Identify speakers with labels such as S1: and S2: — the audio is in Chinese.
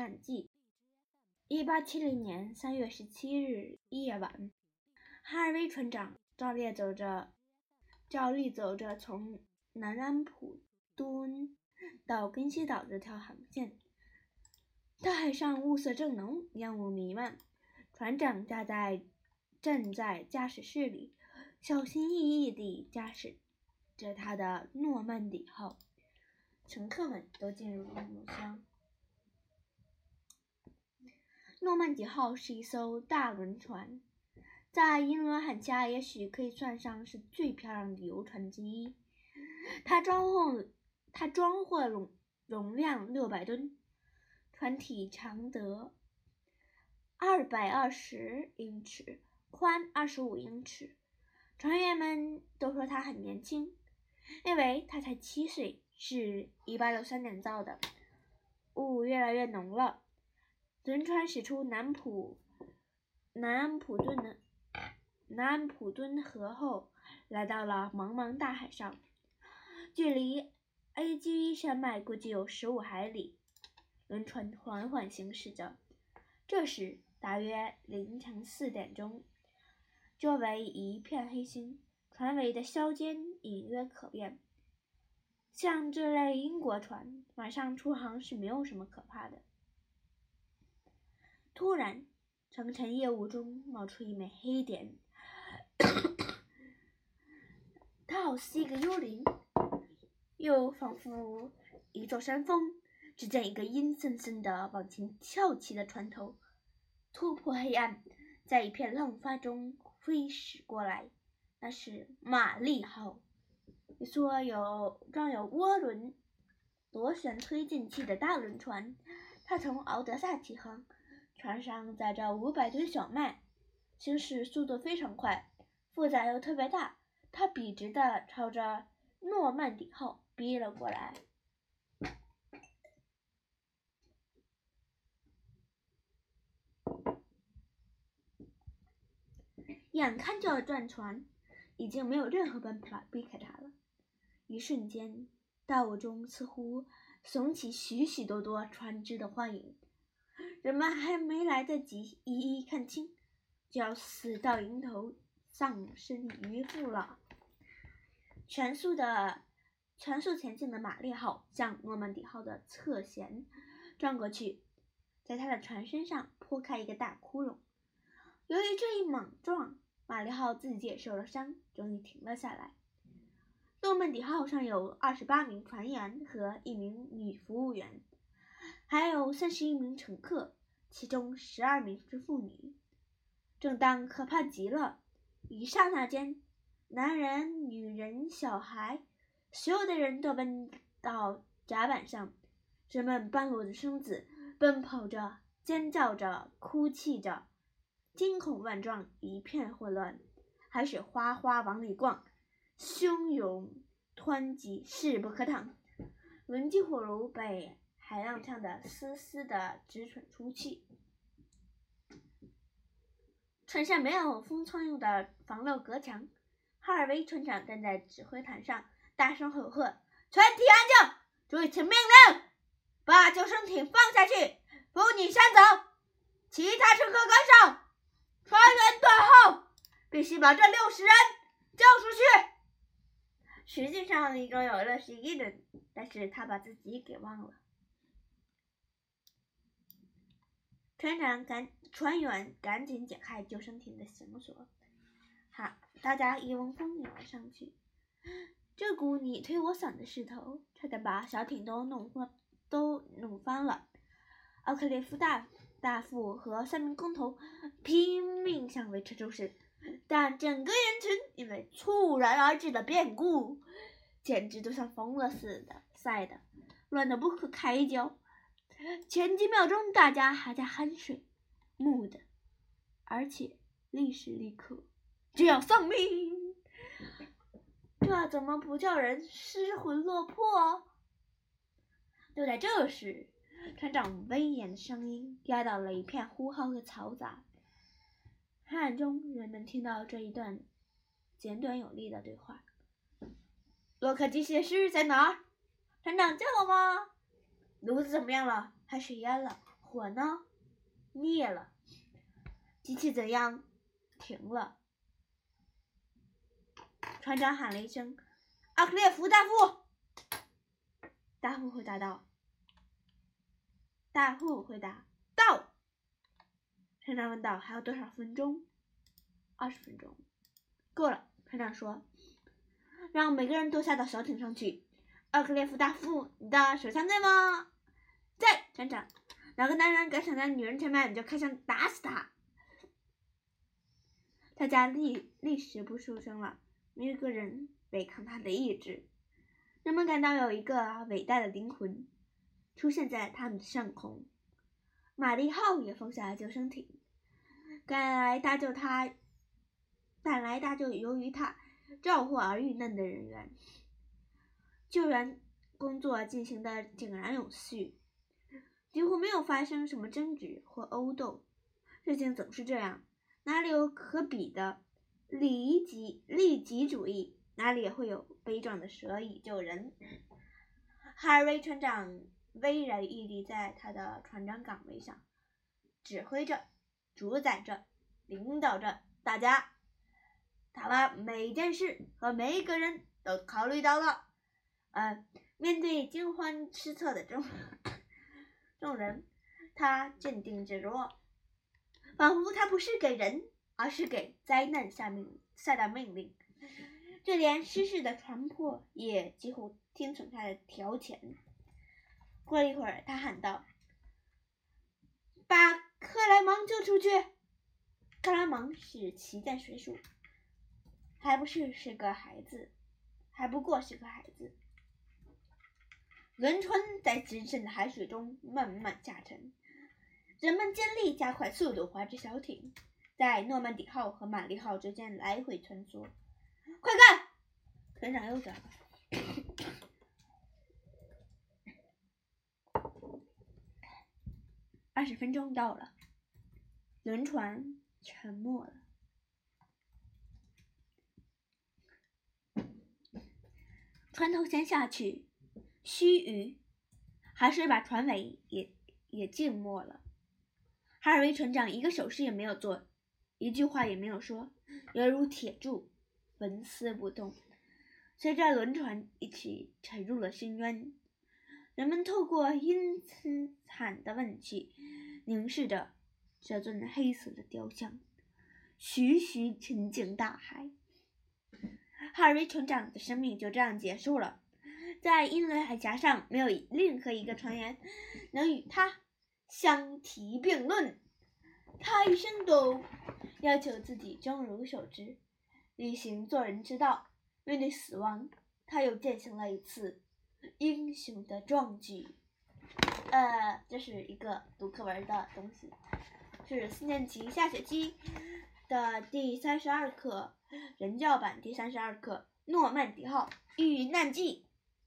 S1: 难记。一八七零年三月十七日夜晚，哈尔威船长照例走着，照例走着从南安普敦到根西岛这条航线。大海上雾色正浓，烟雾弥漫。船长站在站在驾驶室里，小心翼翼地驾驶着他的诺曼底号。乘客们都进入了木箱。诺曼底号是一艘大轮船，在英伦海峡也许可以算上是最漂亮的游船之一。它装货，它装货容容量六百吨。船体长得二百二十英尺，宽二十五英尺。船员们都说他很年轻，因为他才七岁，是一八六三年造的。雾越来越浓了，轮船驶出南普南安普顿的南安普敦河后，来到了茫茫大海上，距离 A G 山脉估计有十五海里。轮船缓缓行驶着，这时大约凌晨四点钟，周围一片黑星，船尾的硝尖隐约可辨。像这类英国船，晚上出航是没有什么可怕的。突然，层层夜雾中冒出一枚黑点，它好似一个幽灵，又仿佛一座山峰。只见一个阴森森的往前翘起的船头，突破黑暗，在一片浪花中飞驶过来。那是玛丽号，一艘有装有涡轮螺旋推进器的大轮船。它从敖德萨起航，船上载着五百吨小麦，行驶速度非常快，负载又特别大。它笔直的朝着诺曼底号逼了过来。眼看就要转船，已经没有任何办法避开它了。一瞬间，大雾中似乎耸起许许多多船只的幻影，人们还没来得及一一看清，就要死到临头，丧身鱼腹了。全速的、全速前进的玛丽号向诺曼底号的侧舷撞过去，在它的船身上破开一个大窟窿。由于这一猛撞，玛丽号自己也受了伤，终于停了下来。诺曼底号上有二十八名船员和一名女服务员，还有三十一名乘客，其中十二名是妇女。正当可怕极了，一刹那间，男人、女人、小孩，所有的人都奔到甲板上，人们半裸着身子，奔跑着，尖叫着，哭泣着。惊恐万状，一片混乱，海水哗哗往里灌，汹涌湍急，势不可挡。轮机火炉被海浪呛得嘶嘶的直喘粗气。船上没有封窗用的防漏隔墙，哈尔威船长站在指挥台上，大声吼喝：“全体安静，注意听命令，把救生艇放下去，妇女先走，其他乘客跟上。”船员断后，必须把这六十人救出去。实际上一共有六十一人，但是他把自己给忘了。船长赶，船员赶紧解开救生艇的绳索，好，大家一窝蜂涌了上去。这股你推我搡的势头，差点把小艇都弄翻，都弄翻了。奥克列夫大。大副和三名工头拼命向围车抽身，但整个人群因为猝然而至的变故，简直都像疯了似的，赛的乱得不可开交。前几秒钟大家还在酣睡，木的，而且立时立刻就要丧命，这怎么不叫人失魂落魄？就在这时。船长威严的声音压倒了一片呼号和嘈杂。黑暗中，人们听到这一段简短有力的对话：“洛克机械师在哪儿？船长叫我吗？炉子怎么样了？还是淹了？火呢？灭了。机器怎样？停了。船长喊了一声：“阿克列夫大副。”大副回答道：“大副回答到。”船长问道：“还有多少分钟？”“二十分钟。”“够了。”船长说：“让每个人都下到小艇上去。”“奥克列夫大副，你的手枪在吗？”“在。”船长。哪个男人敢抢在女人前面，你就开枪打死他。大家立立时不出声了，没有一个人违抗他的意志。人们感到有一个伟大的灵魂出现在他们的上空。玛丽号也放下了救生艇，赶来搭救他，赶来搭救由于他肇祸而遇难的人员。救援工作进行的井然有序，几乎没有发生什么争执或殴斗。事情总是这样。哪里有可比的利己利己主义，哪里也会有悲壮的舍己救人。哈瑞船长巍然屹立在他的船长岗位上，指挥着、主宰着、领导着大家。他把每件事和每一个人都考虑到了。呃，面对惊慌失措的众众人，他镇定自若。仿佛他不是给人，而是给灾难下命下达命令。就连失事的船舶也几乎听从他的调遣。过了一会儿，他喊道：“把克莱芒救出去！”克莱芒是骑在水手，还不是是个孩子，还不过是个孩子。轮船在深深的海水中慢慢下沉。人们尽力加快速度，划着小艇，在诺曼底号和玛丽号之间来回穿梭。快看，船长又叫了。二十分钟到了，轮船沉没了。船头先下去，须臾，海水把船尾也也浸没了。哈尔维船长一个手势也没有做，一句话也没有说，犹如铁柱，纹丝不动。随着轮船一起沉入了深渊，人们透过阴森惨的问气，凝视着这尊黑色的雕像，徐徐沉进大海。哈尔维船长的生命就这样结束了。在英伦海峡上，没有任何一个船员能与他。相提并论，他一生都要求自己忠如守之，履行做人之道。面对死亡，他又践行了一次英雄的壮举。呃，这是一个读课文的东西，是四年级下学期的第三十二课，人教版第三十二课《诺曼底号遇难记》。